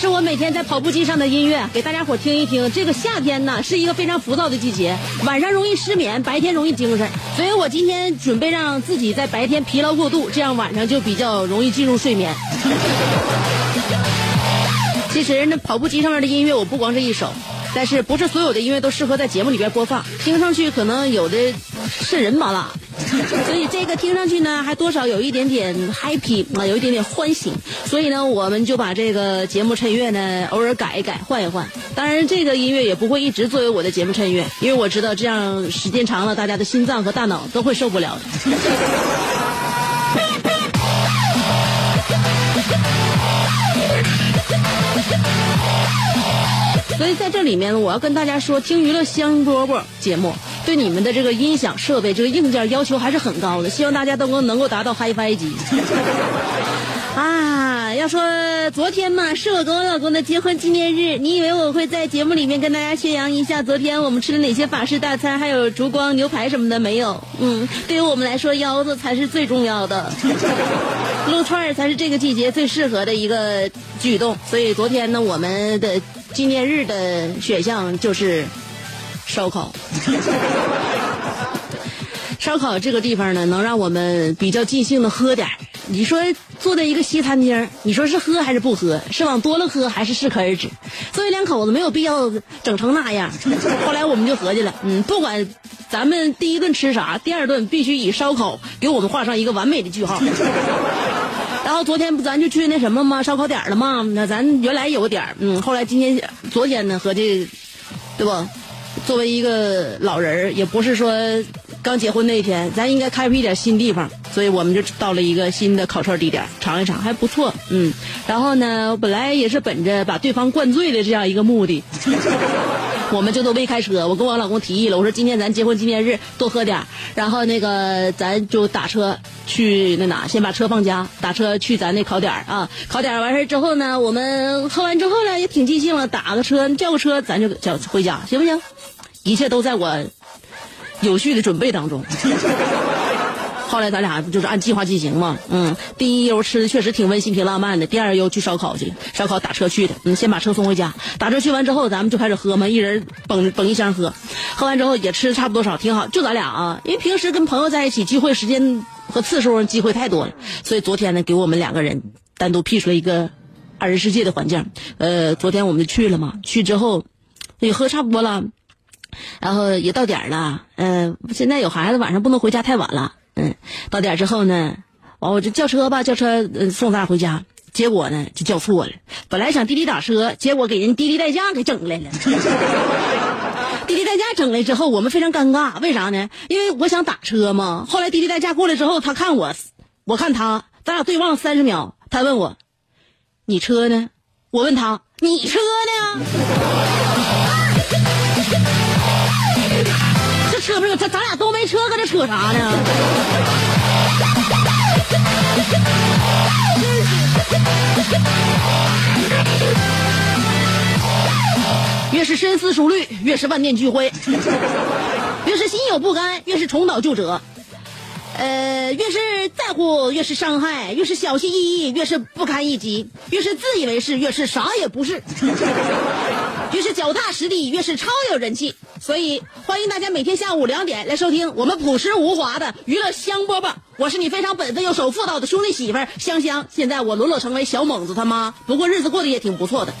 是我每天在跑步机上的音乐，给大家伙听一听。这个夏天呢是一个非常浮躁的季节，晚上容易失眠，白天容易精神，所以我今天准备让自己在白天疲劳过度，这样晚上就比较容易进入睡眠。其实那跑步机上面的音乐我不光这一首，但是不是所有的音乐都适合在节目里边播放，听上去可能有的瘆人麻辣。所以这个听上去呢，还多少有一点点 happy 啊，有一点点欢喜。所以呢，我们就把这个节目衬乐呢，偶尔改一改，换一换。当然，这个音乐也不会一直作为我的节目衬乐，因为我知道这样时间长了，大家的心脏和大脑都会受不了的。所以在这里面，我要跟大家说，听娱乐香饽饽节目对你们的这个音响设备、这个硬件要求还是很高的，希望大家都能能够达到 HiFi 级。啊，要说昨天嘛，是我跟我老公的结婚纪念日，你以为我会在节目里面跟大家宣扬一下昨天我们吃了哪些法式大餐，还有烛光牛排什么的没有？嗯，对于我们来说，腰子才是最重要的，撸串儿才是这个季节最适合的一个举动。所以昨天呢，我们的纪念日的选项就是烧烤。烧烤这个地方呢，能让我们比较尽兴的喝点你说坐在一个西餐厅，你说是喝还是不喝？是往多了喝还是适可而止？作为两口子，没有必要整成那样。后来我们就合计了，嗯，不管咱们第一顿吃啥，第二顿必须以烧烤给我们画上一个完美的句号。然后昨天不咱就去那什么吗？烧烤点了吗？那咱原来有个点，嗯，后来今天昨天呢，合计，对不？作为一个老人儿，也不是说刚结婚那一天，咱应该开辟一点新地方，所以我们就到了一个新的烤串地点，尝一尝还不错，嗯。然后呢，本来也是本着把对方灌醉的这样一个目的，我们就都没开车。我跟我老公提议了，我说今天咱结婚纪念日多喝点儿然后那个咱就打车去那哪，先把车放家，打车去咱那烤点儿啊。烤点儿完事儿之后呢，我们喝完之后呢，也挺尽兴了，打个车叫个车，咱就叫回家，行不行？一切都在我有序的准备当中。后来咱俩不就是按计划进行嘛？嗯，第一悠吃的确实挺温馨、挺浪漫的。第二悠去烧烤去，烧烤打车去的。嗯，先把车送回家，打车去完之后，咱们就开始喝嘛，一人捧捧一箱喝。喝完之后也吃的差不多少，挺好。就咱俩啊，因为平时跟朋友在一起聚会时间和次数机会太多了，所以昨天呢，给我们两个人单独辟出了一个二人世界的环境。呃，昨天我们就去了嘛，去之后也喝差不多了。然后也到点了，嗯、现在有孩子，晚上不能回家太晚了，嗯，到点之后呢，完我就叫车吧，叫车、送咱俩回家，结果呢就叫错了，本来想滴滴打车，结果给人滴滴代驾给整来了，滴滴代驾整来之后，我们非常尴尬，为啥呢？因为我想打车嘛，后来滴滴代驾过来之后，他看我，我看他，咱俩对望三十秒，他问我，你车呢？我问他，你车呢？车不是咱咱俩都没车，搁这扯啥呢？越是深思熟虑，越是万念俱灰；越是心有不甘，越是重蹈旧辙。呃，越是在乎，越是伤害；越是小心翼翼，越是不堪一击；越是自以为是，越是啥也不是；越是脚踏实地，越是超有人气。所以欢迎大家每天下午两点来收听我们朴实无华的娱乐香饽饽。我是你非常本分又守妇道的兄弟媳妇香香。现在我沦落成为小猛子他妈，不过日子过得也挺不错的。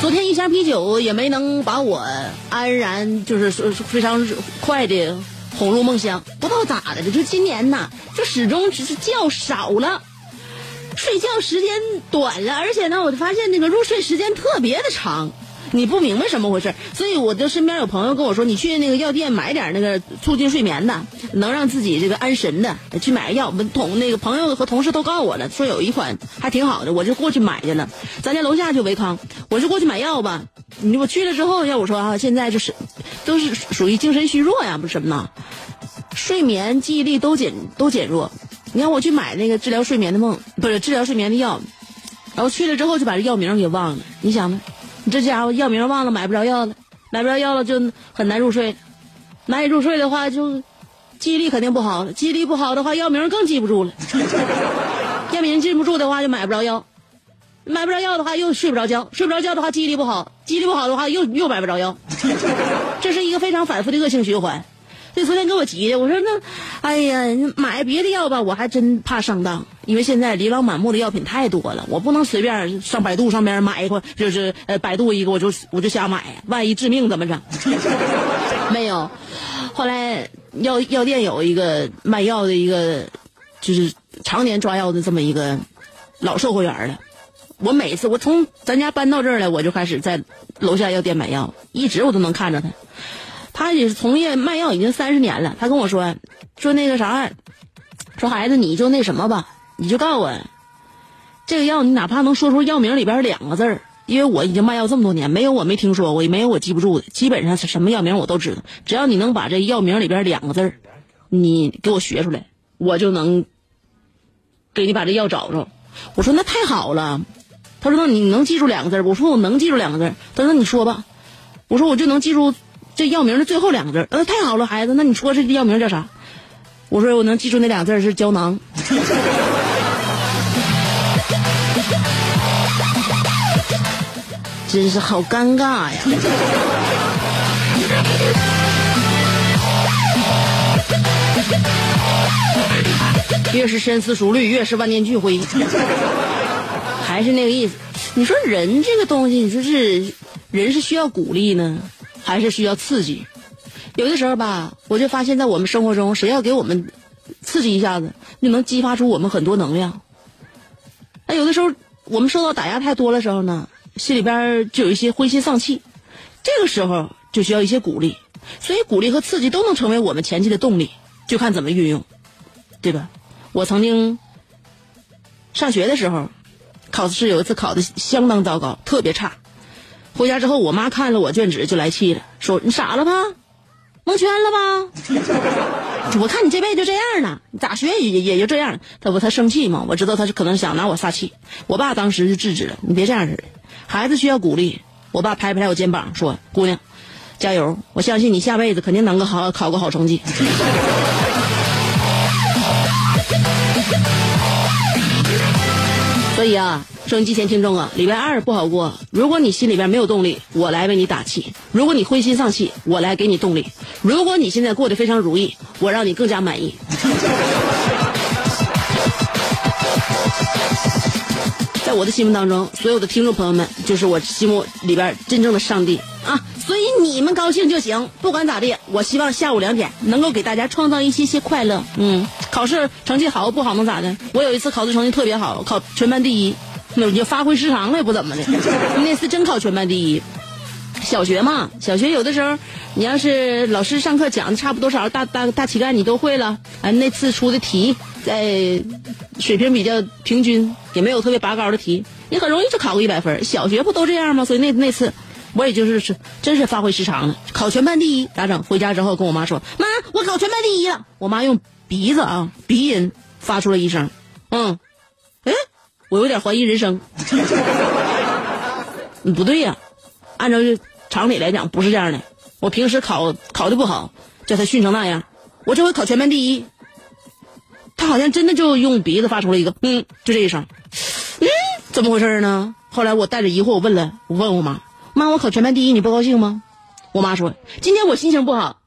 昨天一箱啤酒也没能把我安然就是非常快的哄入梦乡。不知道咋的，就今年呐，就始终只是觉少了，睡觉时间短了，而且呢，我就发现那个入睡时间特别的长。你不明白什么回事，所以我就身边有朋友跟我说，你去那个药店买点那个促进睡眠的，能让自己这个安神的，去买个药。我们同那个朋友和同事都告诉我了，说有一款还挺好的，我就过去买去了。咱家楼下就维康，我就过去买药吧。你我去了之后，要我说啊，现在就是都是属于精神虚弱呀，不是什么呢？睡眠、记忆力都减都减弱。你看我去买那个治疗睡眠的梦，不是治疗睡眠的药，然后去了之后就把这药名给忘了。你想呢？你这家伙药名忘了，买不着药了，买不着药了就很难入睡，难以入睡的话就记忆力肯定不好了，记忆力不好的话药名更记不住了，药名记不住的话就买不着药，买不着药的话又睡不着觉，睡不着觉的话记忆力不好，记忆力不好的话又又买不着药，这是一个非常反复的恶性循环。这昨天给我急的，我说那，哎呀，买别的药吧，我还真怕上当，因为现在琳琅满目的药品太多了，我不能随便上百度上边买一块，就是呃百度一个我就我就瞎买，万一致命怎么整？没有，后来药药店有一个卖药的一个，就是常年抓药的这么一个老售货员了。我每次我从咱家搬到这儿来，我就开始在楼下药店买药，一直我都能看着他。他也是从业卖药已经三十年了。他跟我说，说那个啥，说孩子你就那什么吧，你就告诉我，这个药你哪怕能说出药名里边两个字儿，因为我已经卖药这么多年，没有我没听说过，也没有我记不住的，基本上是什么药名我都知道。只要你能把这药名里边两个字儿，你给我学出来，我就能给你把这药找着。我说那太好了。他说那你能记住两个字儿？我说我能记住两个字儿。他说那你说吧。我说我就能记住。这药名的最后两个字，呃，太好了，孩子，那你说这药名叫啥？我说我能记住那俩字是胶囊。真是好尴尬呀！越是深思熟虑，越是万念俱灰。还是那个意思。你说人这个东西，你说是人是需要鼓励呢？还是需要刺激，有的时候吧，我就发现，在我们生活中，谁要给我们刺激一下子，就能激发出我们很多能量。那有的时候，我们受到打压太多的时候呢，心里边就有一些灰心丧气，这个时候就需要一些鼓励。所以，鼓励和刺激都能成为我们前进的动力，就看怎么运用，对吧？我曾经上学的时候，考试有一次考的相当糟糕，特别差。回家之后，我妈看了我卷纸就来气了，说：“你傻了吧？蒙圈了吧？我看你这辈子就这样了，你咋学也也就这样。”他不他生气嘛？我知道他是可能想拿我撒气。我爸当时就制止了：“你别这样似的，孩子需要鼓励。”我爸拍拍我肩膀说：“姑娘，加油！我相信你下辈子肯定能够好考个好成绩。”所以啊。收音机前听众啊，礼拜二不好过。如果你心里边没有动力，我来为你打气；如果你灰心丧气，我来给你动力；如果你现在过得非常如意，我让你更加满意。在我的心目当中，所有的听众朋友们就是我心目里边真正的上帝啊！所以你们高兴就行，不管咋地，我希望下午两点能够给大家创造一些些快乐。嗯，考试成绩好不好能咋的？我有一次考试成绩特别好，考全班第一。那我就发挥失常了，也不怎么的。那次真考全班第一。小学嘛，小学有的时候，你要是老师上课讲的差不多少，大大大乞丐你都会了。哎，那次出的题在水平比较平均，也没有特别拔高的题，你很容易就考个一百分。小学不都这样吗？所以那那次我也就是是真是发挥失常了，考全班第一咋整？回家之后跟我妈说：“妈，我考全班第一了。”我妈用鼻子啊鼻音发出了一声：“嗯，哎。”我有点怀疑人生，不对呀，按照常理来讲不是这样的。我平时考考的不好，叫他训成那样。我这回考全班第一，他好像真的就用鼻子发出了一个嗯，就这一声。嗯，怎么回事呢？后来我带着疑惑，我问了，我问我妈，妈，我考全班第一，你不高兴吗？我妈说，今天我心情不好。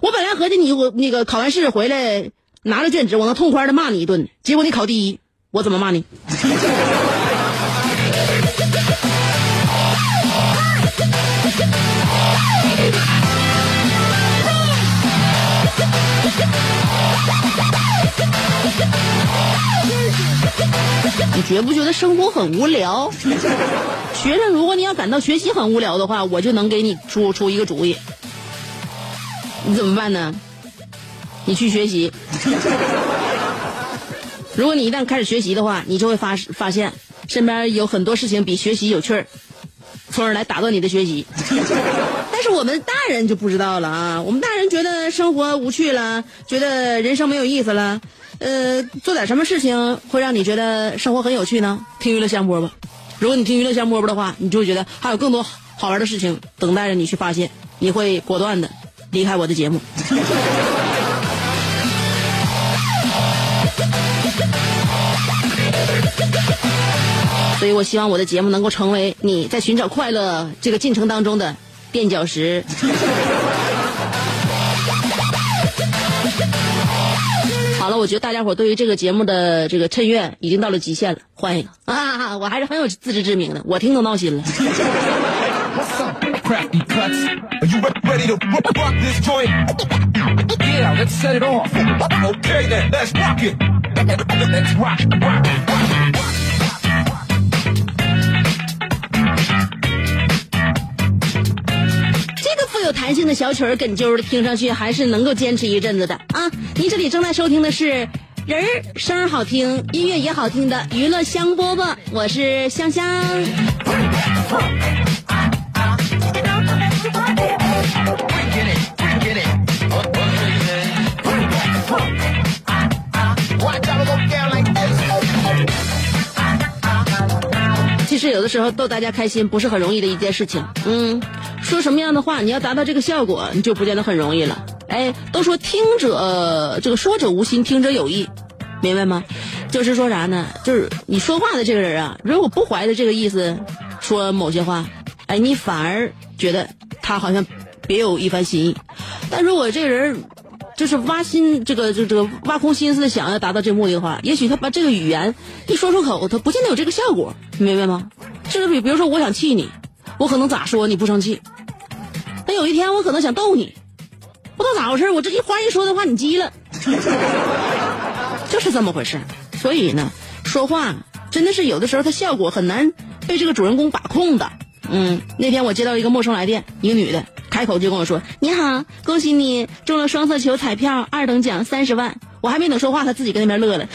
我本来合计你我那个考完试回来拿着卷子，我能痛快的骂你一顿，结果你考第一，我怎么骂你？你觉不觉得生活很无聊？学生，如果你要感到学习很无聊的话，我就能给你出出一个主意。你怎么办呢？你去学习。如果你一旦开始学习的话，你就会发发现身边有很多事情比学习有趣儿，从而来打断你的学习。但是我们大人就不知道了啊！我们大人觉得生活无趣了，觉得人生没有意思了。呃，做点什么事情会让你觉得生活很有趣呢？听娱乐香饽吧。如果你听娱乐香饽饽的话，你就会觉得还有更多好玩的事情等待着你去发现。你会果断的离开我的节目。所以我希望我的节目能够成为你在寻找快乐这个进程当中的垫脚石。了，我觉得大家伙对于这个节目的这个趁愿已经到了极限了，换一个啊！我还是很有自知之明的，我听都闹心了。有弹性的小曲儿，哏啾的，听上去还是能够坚持一阵子的啊！您这里正在收听的是人儿声儿好听，音乐也好听的娱乐香饽饽，我是香香。实有的时候逗大家开心不是很容易的一件事情。嗯，说什么样的话，你要达到这个效果，你就不见得很容易了。哎，都说听者、这个说者无心，听者有意，明白吗？就是说啥呢？就是你说话的这个人啊，如果不怀着这个意思说某些话，哎，你反而觉得他好像别有一番心意。但如果这个人就是挖心，这个这这个挖空心思想要达到这目的的话，也许他把这个语言一说出口，他不见得有这个效果，你明白吗？就是比比如说，我想气你，我可能咋说你不生气，但有一天我可能想逗你，不知道咋回事，我这一话一说的话你急了，就是这么回事。所以呢，说话真的是有的时候它效果很难被这个主人公把控的。嗯，那天我接到一个陌生来电，一个女的开口就跟我说：“你好，恭喜你中了双色球彩票二等奖三十万。”我还没等说话，他自己跟那边乐了。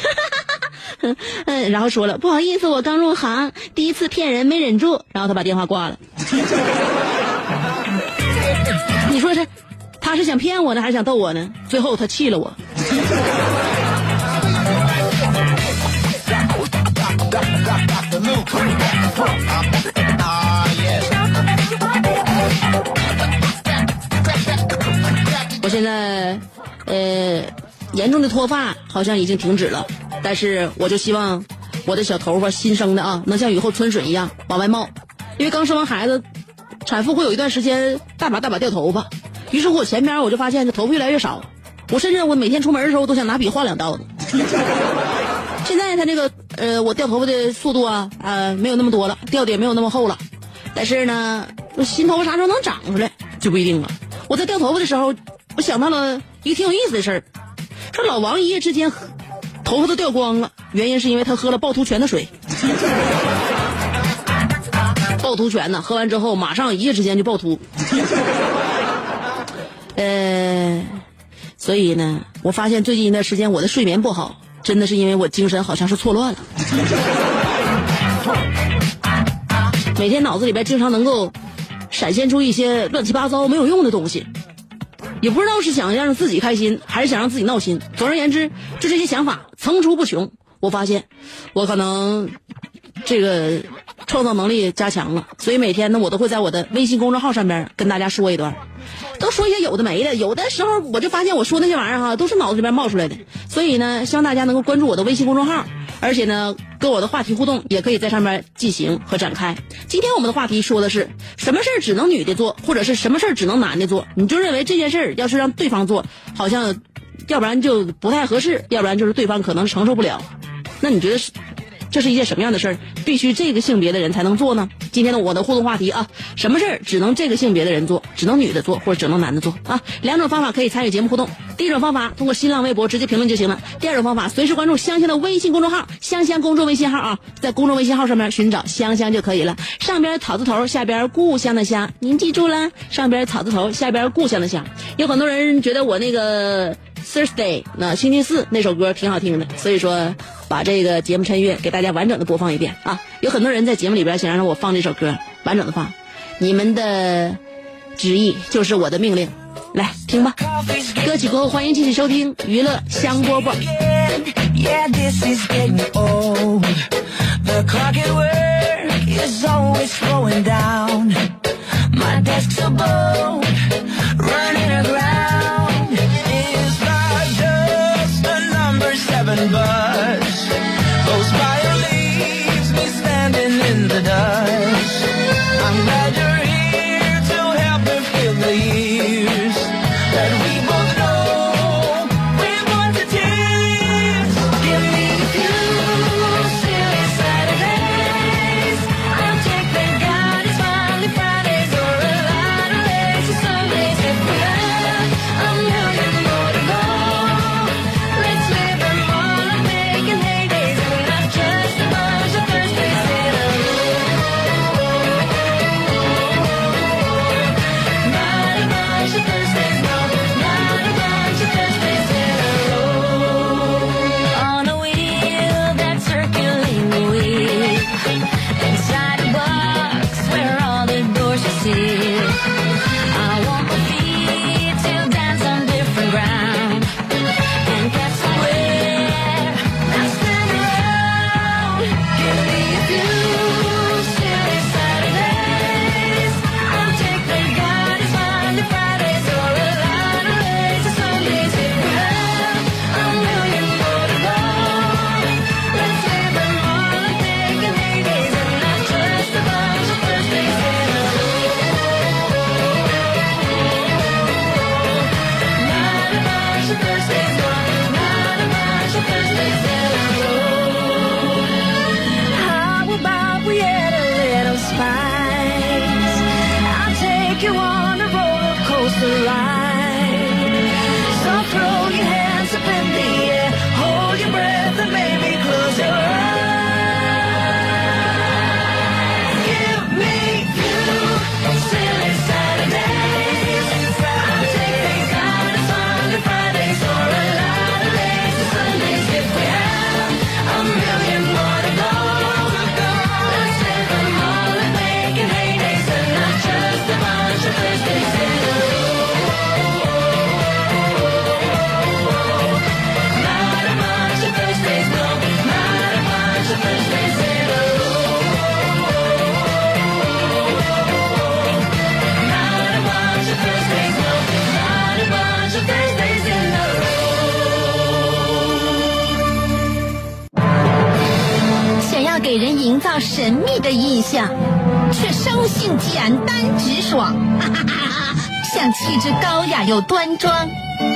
嗯，然后说了不好意思，我刚入行，第一次骗人没忍住，然后他把电话挂了。你说是，他是想骗我呢，还是想逗我呢？最后他气了我。我现在，呃，严重的脱发好像已经停止了，但是我就希望我的小头发新生的啊，能像雨后春笋一样往外冒，因为刚生完孩子，产妇会有一段时间大把大把掉头发，于是乎我前边我就发现这头发越来越少，我甚至我每天出门的时候都想拿笔画两道子。现在它这个呃，我掉头发的速度啊，呃，没有那么多了，掉的也没有那么厚了，但是呢，新头发啥时候能长出来就不一定了。我在掉头发的时候，我想到了一个挺有意思的事儿，说老王一夜之间头发都掉光了，原因是因为他喝了趵突泉的水。趵突泉呢，喝完之后马上一夜之间就趵突。呃，所以呢，我发现最近一段时间我的睡眠不好，真的是因为我精神好像是错乱了。每天脑子里边经常能够闪现出一些乱七八糟没有用的东西，也不知道是想让自己开心，还是想让自己闹心。总而言之，就这些想法层出不穷。我发现，我可能这个创造能力加强了，所以每天呢，我都会在我的微信公众号上边跟大家说一段，都说一些有的没的。有的时候我就发现我说那些玩意儿哈，都是脑子里边冒出来的。所以呢，希望大家能够关注我的微信公众号，而且呢，跟我的话题互动也可以在上面进行和展开。今天我们的话题说的是什么事儿只能女的做，或者是什么事儿只能男的做？你就认为这件事儿要是让对方做，好像要不然就不太合适，要不然就是对方可能承受不了。那你觉得是？这是一件什么样的事儿？必须这个性别的人才能做呢？今天的我的互动话题啊，什么事儿只能这个性别的人做，只能女的做，或者只能男的做啊？两种方法可以参与节目互动。第一种方法通过新浪微博直接评论就行了。第二种方法随时关注香香的微信公众号，香香公众微信号啊，在公众微信号上面寻找香香就可以了。上边草字头，下边故乡的乡，您记住了？上边草字头，下边故乡的乡。有很多人觉得我那个 Thursday 那星期四那首歌挺好听的，所以说。把这个节目穿越给大家完整的播放一遍啊！有很多人在节目里边想让我放这首歌，完整的放，你们的旨意就是我的命令，来听吧。歌曲过后，欢迎继续收听娱乐香饽饽。Those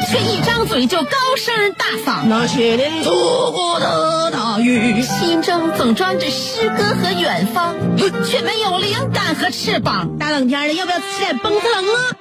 却一张嘴就高声大嗓。那些年错过的大雨，心中总装着诗歌和远方，却没有灵感和翅膀。大冷天的，要不要吃点蹦特冷啊？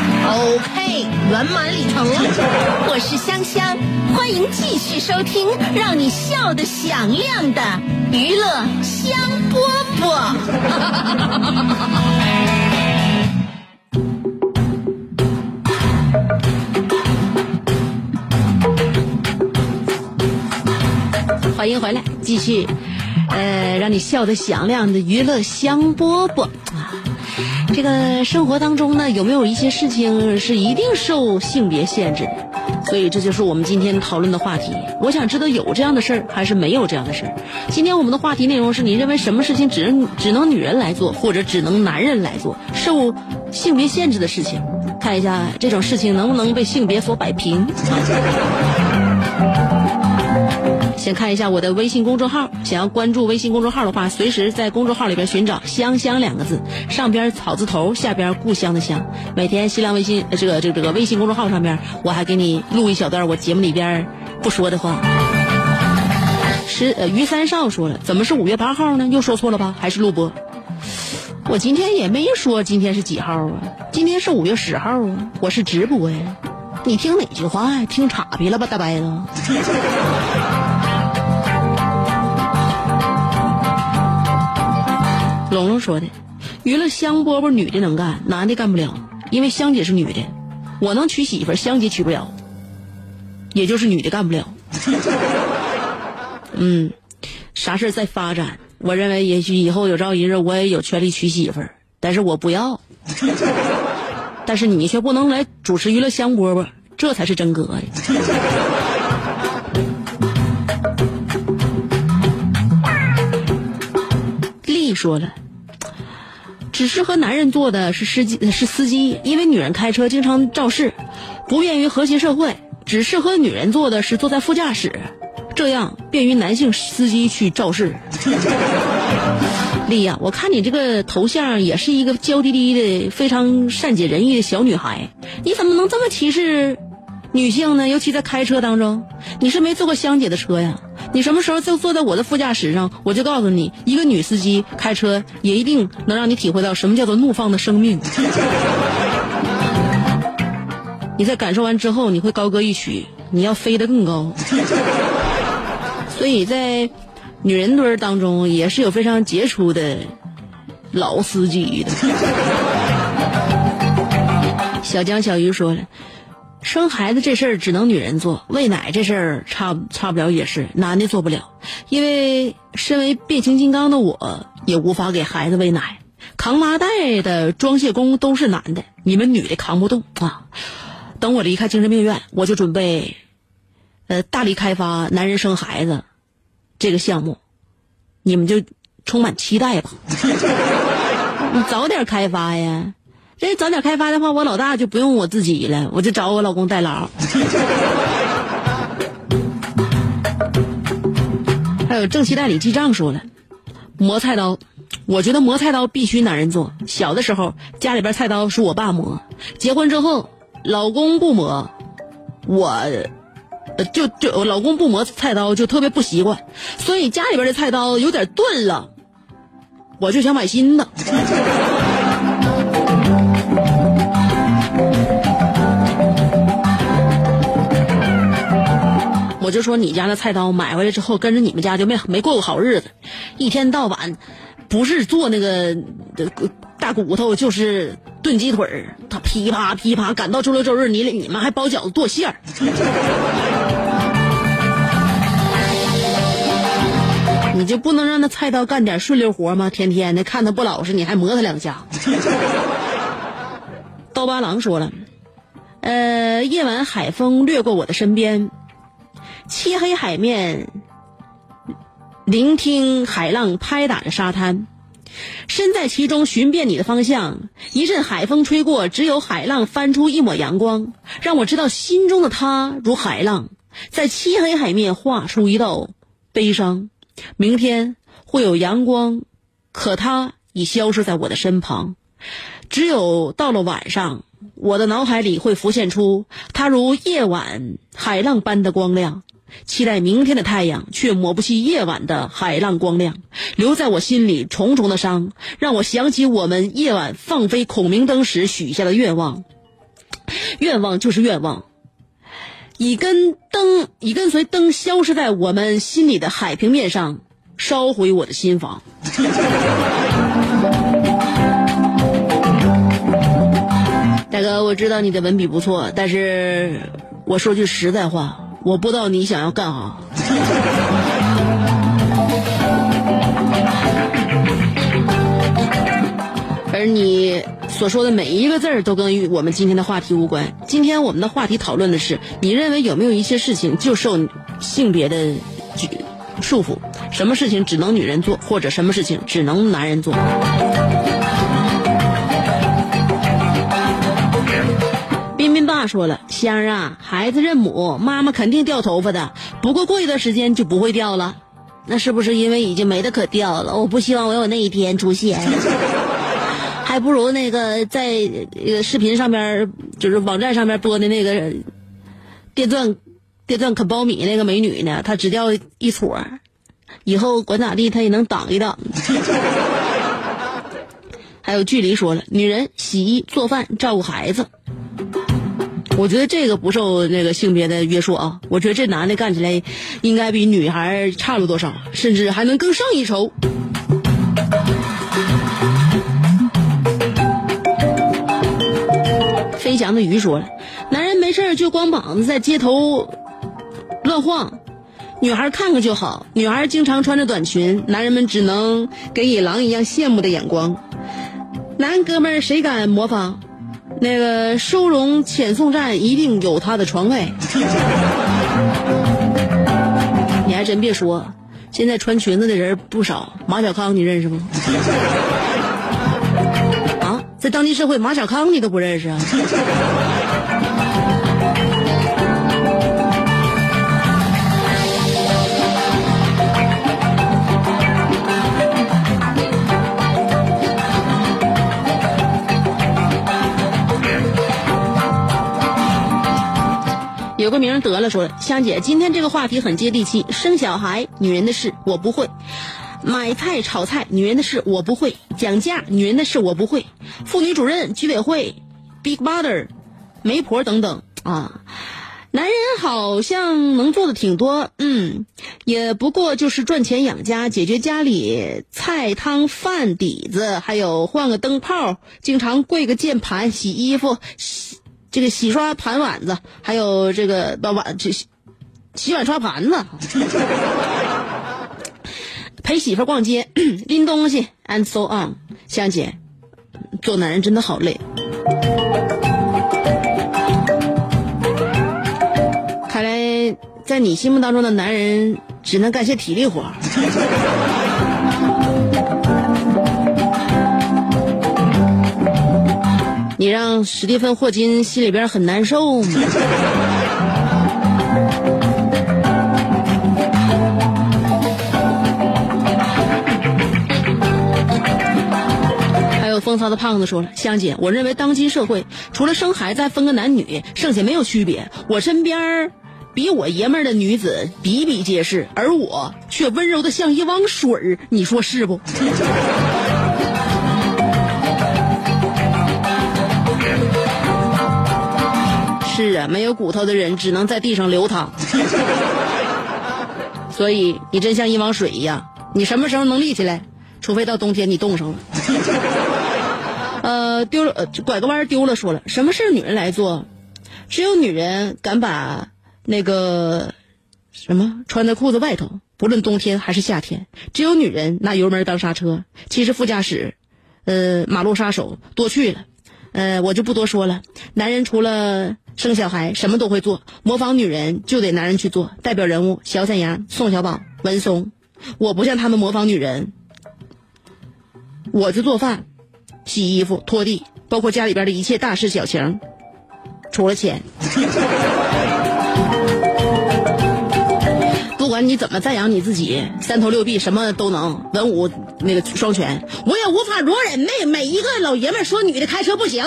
OK，圆满礼成了。我是香香，欢迎继续收听让你笑得响亮的娱乐香饽饽。欢迎回来，继续，呃，让你笑得响亮的娱乐香饽饽。这个生活当中呢，有没有一些事情是一定受性别限制的？所以这就是我们今天讨论的话题。我想知道有这样的事儿，还是没有这样的事儿。今天我们的话题内容是你认为什么事情只能只能女人来做，或者只能男人来做，受性别限制的事情，看一下这种事情能不能被性别所摆平。先看一下我的微信公众号，想要关注微信公众号的话，随时在公众号里边寻找“香香”两个字，上边草字头，下边故乡的乡。每天新浪微信这个这个这个微信公众号上边，我还给你录一小段我节目里边不说的话。是呃于三少说了，怎么是五月八号呢？又说错了吧？还是录播？我今天也没说今天是几号啊，今天是五月十号啊，我是直播呀。你听哪句话呀？听岔劈了吧，大白子？龙龙说的，娱乐香饽饽女的能干，男的干不了，因为香姐是女的，我能娶媳妇，香姐娶不了，也就是女的干不了。嗯，啥事儿在发展，我认为也许以后有朝一日我也有权利娶媳妇，但是我不要。但是你却不能来主持娱乐香饽饽，这才是真哥呀！丽说了，只适合男人坐的是司机是司机，因为女人开车经常肇事，不便于和谐社会；只适合女人坐的是坐在副驾驶，这样便于男性司机去肇事。丽呀、我看你这个头像也是一个娇滴滴的、非常善解人意的小女孩，你怎么能这么歧视女性呢？尤其在开车当中，你是没坐过香姐的车呀？你什么时候就坐在我的副驾驶上，我就告诉你，一个女司机开车也一定能让你体会到什么叫做怒放的生命。你在感受完之后，你会高歌一曲，你要飞得更高。所以在女人堆儿当中，也是有非常杰出的老司机的。小江小鱼说了，生孩子这事儿只能女人做，喂奶这事儿差差不了也是男的做不了，因为身为变形金刚的我也无法给孩子喂奶。扛麻袋的装卸工都是男的，你们女的扛不动啊！等我离开精神病院，我就准备，呃，大力开发男人生孩子这个项目，你们就充满期待吧。你早点开发呀！这早点开发的话，我老大就不用我自己了，我就找我老公代劳。还有正期代理记账说了，磨菜刀，我觉得磨菜刀必须男人做。小的时候家里边菜刀是我爸磨，结婚之后老公不磨，我就就老公不磨菜刀就特别不习惯，所以家里边的菜刀有点钝了，我就想买新的。我就说你家那菜刀买回来之后，跟着你们家就没没过过好日子，一天到晚不是做那个大骨头，就是炖鸡腿儿，他噼啪噼啪，赶到周六周日，你你们还包饺子剁馅儿。你就不能让那菜刀干点顺溜活吗？天天的看他不老实，你还磨他两下。刀疤狼说了，呃，夜晚海风掠过我的身边，漆黑海面，聆听海浪拍打着沙滩，身在其中寻遍你的方向。一阵海风吹过，只有海浪翻出一抹阳光，让我知道心中的他如海浪，在漆黑海面画出一道悲伤。明天会有阳光，可他已消失在我的身旁。只有到了晚上，我的脑海里会浮现出他如夜晚海浪般的光亮。期待明天的太阳，却抹不去夜晚的海浪光亮，留在我心里重重的伤，让我想起我们夜晚放飞孔明灯时许下的愿望。愿望就是愿望，已跟灯，已跟随灯消失在我们心里的海平面上，烧毁我的心房。大哥，我知道你的文笔不错，但是我说句实在话，我不知道你想要干哈，而你所说的每一个字儿都跟我们今天的话题无关。今天我们的话题讨论的是，你认为有没有一些事情就受性别的束缚？什么事情只能女人做，或者什么事情只能男人做？说了，香儿啊，孩子认母，妈妈肯定掉头发的，不过过一段时间就不会掉了。那是不是因为已经没得可掉了？我不希望我有那一天出现。还不如那个在呃视频上边，就是网站上面播的那个电钻电钻啃苞米那个美女呢，她只掉一撮儿，以后管咋地她也能挡一挡。还有距离说了，女人洗衣做饭照顾孩子，我觉得这个不受那个性别的约束啊。我觉得这男的干起来应该比女孩差不多少，甚至还能更上一筹。飞翔的鱼说了，男人没事儿就光膀子在街头乱晃，女孩看看就好。女孩经常穿着短裙，男人们只能给野狼一样羡慕的眼光。男哥们儿谁敢模仿？那个收容遣送站一定有他的床位。你还真别说，现在穿裙子的人不少。马小康你认识不？啊，在当今社会，马小康你都不认识啊？个名得了，说，香姐，今天这个话题很接地气。生小孩，女人的事，我不会；买菜炒菜，女人的事，我不会；讲价，女人的事，我不会；妇女主任、居委会、Big Brother、媒婆等等啊，男人好像能做的挺多，嗯，也不过就是赚钱养家，解决家里菜汤饭底子，还有换个灯泡，经常跪个键盘，洗衣服，洗。这个洗刷盘碗子，还有这个把碗这洗碗刷盘子，陪媳妇逛街，拎东西，and so on。香姐，做男人真的好累。看来在你心目当中的男人只能干些体力活。你让史蒂芬·霍金心里边很难受吗？还有风骚的胖子说了：“香姐，我认为当今社会除了生孩子还分个男女，剩下没有区别。我身边比我爷们儿的女子比比皆是，而我却温柔的像一汪水儿，你说是不？”是啊，没有骨头的人只能在地上流淌。所以你真像一汪水一样，你什么时候能立起来？除非到冬天你冻上了。呃，丢了，拐个弯丢了，说了，什么事女人来做？只有女人敢把那个什么穿在裤子外头，不论冬天还是夏天，只有女人拿油门当刹车。其实副驾驶，呃，马路杀手多去了。呃，我就不多说了。男人除了生小孩，什么都会做。模仿女人就得男人去做。代表人物：小沈阳、宋小宝、文松。我不像他们模仿女人，我就做饭、洗衣服、拖地，包括家里边的一切大事小情，除了钱。不管你怎么赞扬你自己，三头六臂什么都能，文武那个双全，我也无法容忍每每一个老爷们说女的开车不行。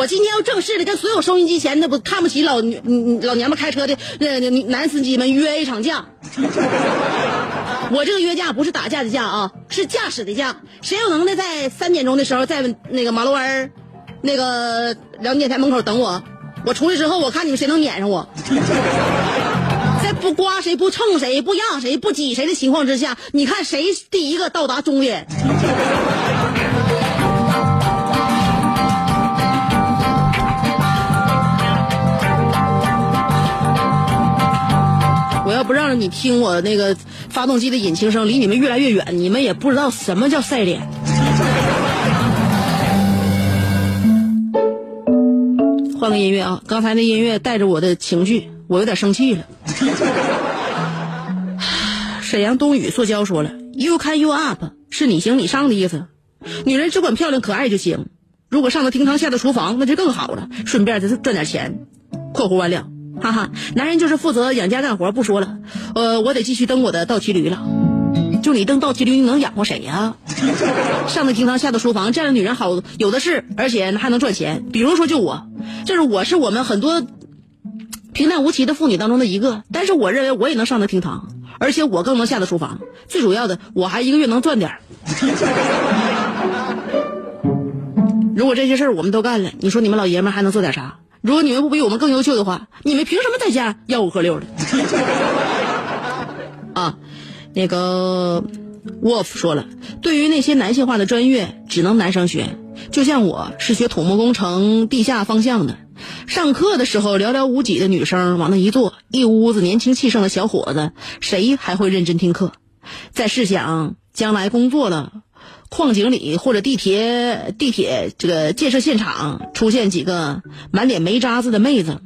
我今天要正式的跟所有收音机前的不看不起老老娘们开车的那那男司机们约一场架。我这个约架不是打架的架啊，是驾驶的架。谁有能耐在三点钟的时候在那个马路湾那个辽宁电台门口等我？我出去之后，我看你们谁能撵上我。在不刮谁、不蹭谁、不让谁、不挤谁的情况之下，你看谁第一个到达终点？我要不让你听我那个发动机的引擎声离你们越来越远，你们也不知道什么叫赛脸。换个音乐啊！刚才那音乐带着我的情绪，我有点生气了。沈阳冬雨塑胶说了：“You can you up 是你行你上的意思，女人只管漂亮可爱就行。如果上得厅堂下得厨房，那就更好了，顺便再赚点钱。”（括弧完了，哈哈，男人就是负责养家干活，不说了。呃，我得继续蹬我的倒骑驴了。就你蹬倒骑驴，你能养活谁呀？上得厅堂下得厨房，这样的女人好有的是，而且还能赚钱。比如说就我，就是我是我们很多平淡无奇的妇女当中的一个，但是我认为我也能上得厅堂，而且我更能下得厨房。最主要的，我还一个月能赚点。如果这些事儿我们都干了，你说你们老爷们还能做点啥？如果你们不比我们更优秀的话，你们凭什么在家吆五喝六的？啊，那个 Wolf 说了，对于那些男性化的专业，只能男生学。就像我是学土木工程地下方向的，上课的时候寥寥无几的女生往那一坐，一屋子年轻气盛的小伙子，谁还会认真听课？再试想，将来工作了，矿井里或者地铁地铁这个建设现场出现几个满脸煤渣子的妹子，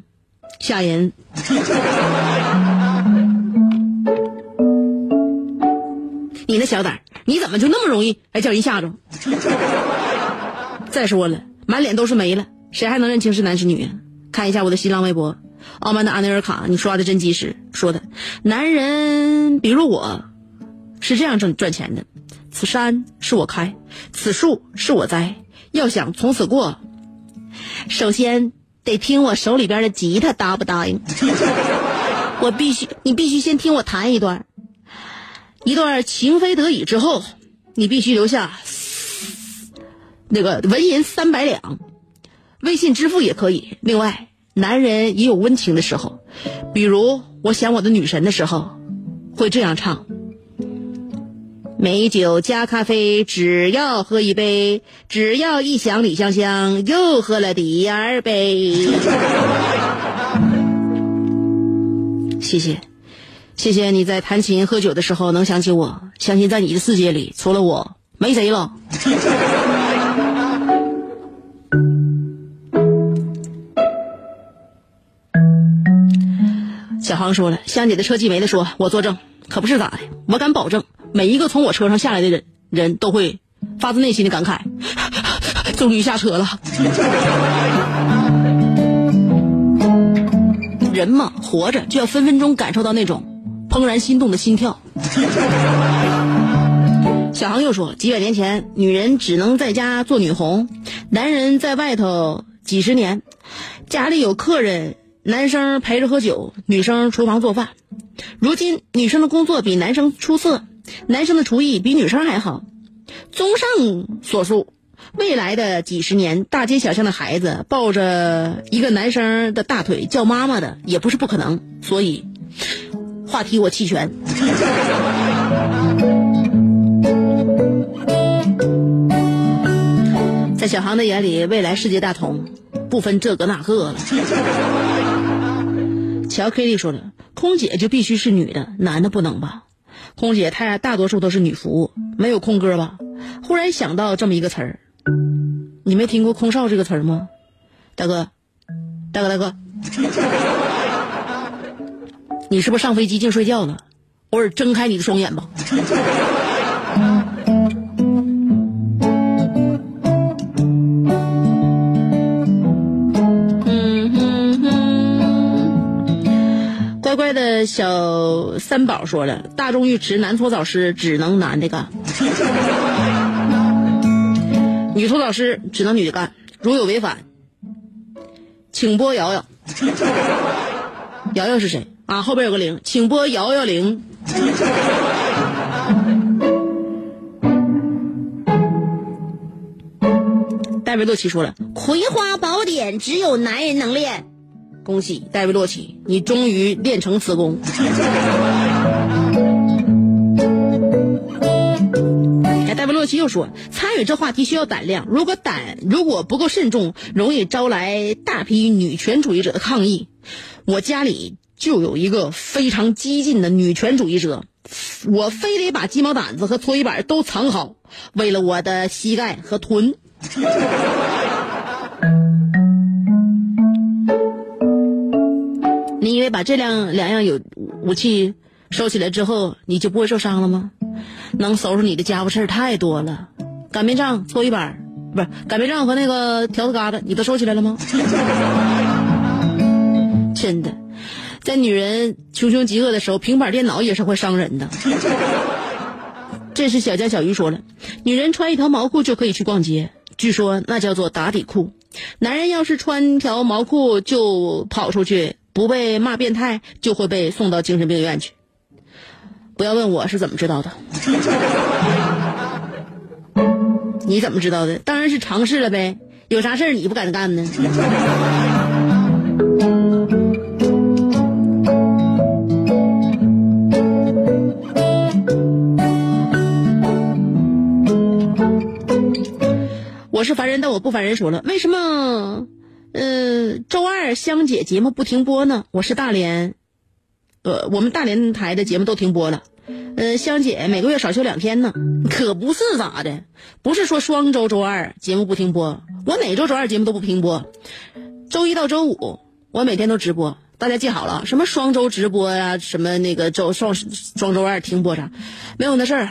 吓人。你那小胆，你怎么就那么容易哎叫人吓着？再说了，满脸都是煤了，谁还能认清是男是女啊？看一下我的新浪微博，傲慢的阿内尔卡，你刷的真及时。说的，男人比如我，是这样挣赚钱的：此山是我开，此树是我栽。要想从此过，首先得听我手里边的吉他答不答应？我必须，你必须先听我弹一段。一段情非得已之后，你必须留下那个纹银三百两，微信支付也可以。另外，男人也有温情的时候，比如我想我的女神的时候，会这样唱：美酒加咖啡，只要喝一杯，只要一想李香香，又喝了第二杯。谢谢。谢谢你在弹琴喝酒的时候能想起我，相信在你的世界里除了我没谁了。小航说了，香姐的车技没得说，我作证，可不是咋的，我敢保证，每一个从我车上下来的人人都会发自内心的感慨，终于下车了。人嘛，活着就要分分钟感受到那种。怦然心动的心跳。小航又说：“几百年前，女人只能在家做女红，男人在外头几十年，家里有客人，男生陪着喝酒，女生厨房做饭。如今，女生的工作比男生出色，男生的厨艺比女生还好。综上所述，未来的几十年，大街小巷的孩子抱着一个男生的大腿叫妈妈的，也不是不可能。所以。”话题我弃权。在小航的眼里，未来世界大同，不分这个那个了。乔 K 丽说了，空姐就必须是女的，男的不能吧？空姐太大多数都是女服务，没有空哥吧？忽然想到这么一个词儿，你没听过空少这个词儿吗？大哥，大哥，大哥。你是不是上飞机净睡觉了？偶尔睁开你的双眼吧。乖乖的小三宝说了，大众浴池男搓澡师只能男的干，女搓澡师只能女的干。如有违反，请拨瑶瑶。瑶瑶是谁？啊，后边有个零，请拨幺幺零。戴维洛奇说了，《葵花宝典》只有男人能练。恭喜戴维洛奇，你终于练成此功。哎，戴维洛奇又说，参与这话题需要胆量，如果胆如果不够慎重，容易招来大批女权主义者的抗议。我家里。就有一个非常激进的女权主义者，我非得把鸡毛掸子和搓衣板都藏好，为了我的膝盖和臀。你以为把这两两样有武器收起来之后，你就不会受伤了吗？能收拾你的家伙事儿太多了，擀面杖、搓衣板，不是擀面杖和那个条子疙瘩，你都收起来了吗？真的，在女人穷凶极恶的时候，平板电脑也是会伤人的。这是小江小鱼说了，女人穿一条毛裤就可以去逛街，据说那叫做打底裤。男人要是穿条毛裤就跑出去，不被骂变态，就会被送到精神病院去。不要问我是怎么知道的，你怎么知道的？当然是尝试了呗。有啥事儿你不敢干呢？我是凡人，但我不凡人。说了，为什么，呃，周二香姐节目不停播呢？我是大连，呃，我们大连台的节目都停播了。呃，香姐每个月少休两天呢，可不是咋的？不是说双周周二节目不停播，我哪周周二节目都不停播，周一到周五我每天都直播。大家记好了，什么双周直播呀、什么那个周双双周二停播啥，没有那事儿。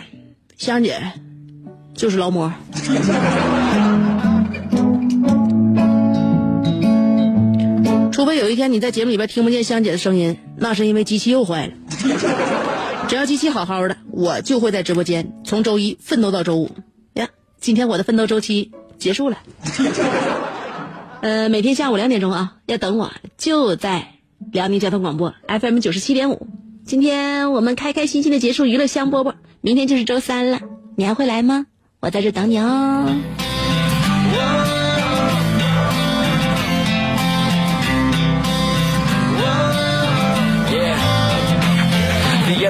香姐就是劳模。除非有一天你在节目里边听不见香姐的声音，那是因为机器又坏了。只要机器好好的，我就会在直播间从周一奋斗到周五。呀，今天我的奋斗周期结束了。呃，每天下午两点钟啊，要等我，就在辽宁交通广播 FM 九十七点五。今天我们开开心心的结束娱乐香饽饽，明天就是周三了，你还会来吗？我在这等你哦。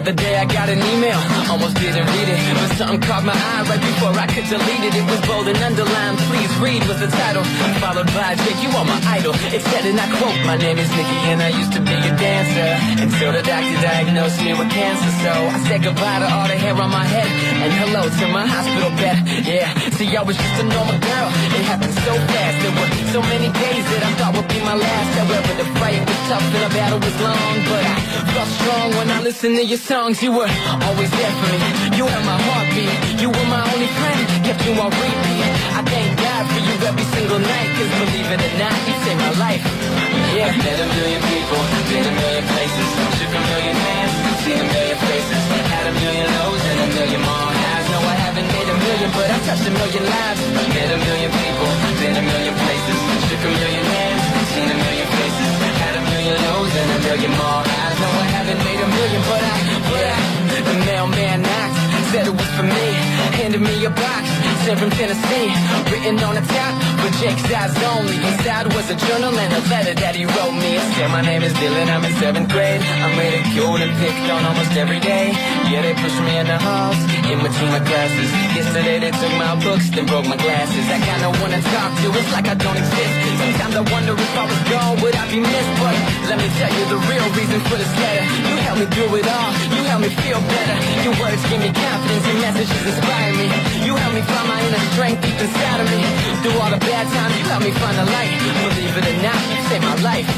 Other day I got an email, almost didn't read it But something caught my eye right before I could delete it. It was bold and underlined, please read was the title. Followed by, Jake, you are my idol. It said, and I quote, my name is Nikki and I used to be a dancer. Until the doctor diagnosed me with cancer. So I said goodbye to all the hair on my head And hello to my hospital bed, yeah See, I was just a normal girl, it happened so fast. There were so many days that I thought would be my last. However, the fight was tough and the battle was long. But I felt strong when I listened to your songs You were always there for me. You had my heartbeat. You were my only friend. Kept you on repeat I thank God for you every single night Cause believe it or not, you saved my life. Yeah. I've met a million people Been a million places. Shook a million hands Seen a million faces. Had a million lows and a million more highs. No, I haven't made a million But I've touched a million lives. Met a for me. Handed me a box From Tennessee. Written on the top For Jake's eyes only. Inside was a journal and a letter that he wrote me. It said my name is Dylan. I'm in seventh grade. I'm ridiculed and picked on almost every day. Yeah, they pushed me in the halls In between my classes. Yesterday they took my books Then broke my glasses. I kinda wanna talk to It's like I don't exist. Sometimes I wonder if I was gone Would I be missed? But let me tell you the real reason for this letter You helped me through it all. You helped me feel better. Your words give me confidence. Your messages inspire me. You helped me find my inner strength deep inside of me Through all the bad times You helped me find the light Believe it or not You saved my life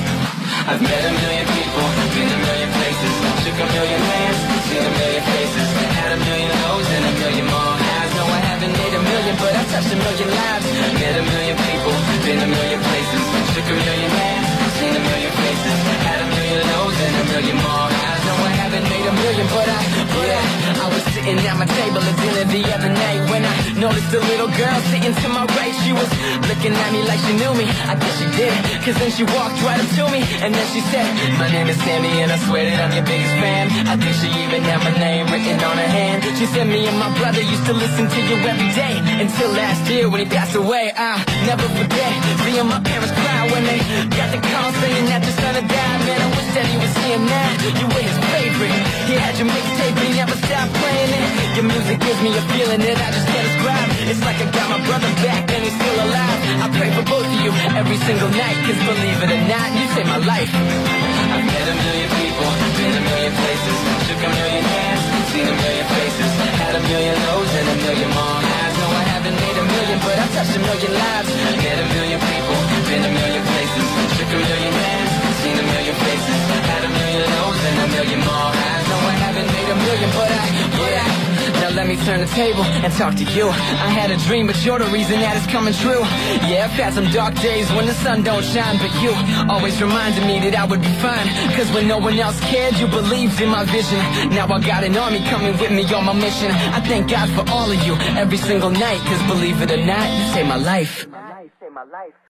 I've met a million people, been a million places, shook a million hands, seen a million faces, had a million lows and a million more highs. No, I haven't made a million, but I've touched a million lives. Met a million people, been a million places, shook a million hands, seen a million faces, had a million lows and a million more highs. No, I haven't made a million, but I, but I, was sitting at my table at dinner the other night when I noticed a little girl sitting to my right. She was looking at me like she knew me. I guess she did, cause then she walked right up to me and then she said, My name is Sammy and I swear that I'm your biggest fan. I think she even had my name written on her hand. She said me and my brother used to listen to you every day until last year when he passed away. I'll never forget seeing my parents cry when they got the call saying that your son had died. Man, I wish that he was here now. You were his favorite. He had your mixtape, he never stopped playing it. Your music gives me a feeling that I just can't describe. It's like I got my brother back and he's still alive. I pray for both of you every single night, cause believe it or not, you saved my life. I've met a million people, been a million places, shook a million hands, seen a million faces, had a million lows and a million more highs. No, I haven't made a million, but I've touched a million lives. Met a million people, been a million places, shook a million hands, seen a million faces, had a million lows and a million more highs. No, I haven't made a million, but I, yeah. Now let me turn the table and talk to you. I had a dream, but you're the reason that it's coming true. Yeah, I've had some dark days when the sun don't shine, but you always reminded me that I would be fine. Cause when no one else cared, you believed in my vision. Now I got an army coming with me on my mission. I thank God for all of you every single night. Cause believe it or not, you saved my life.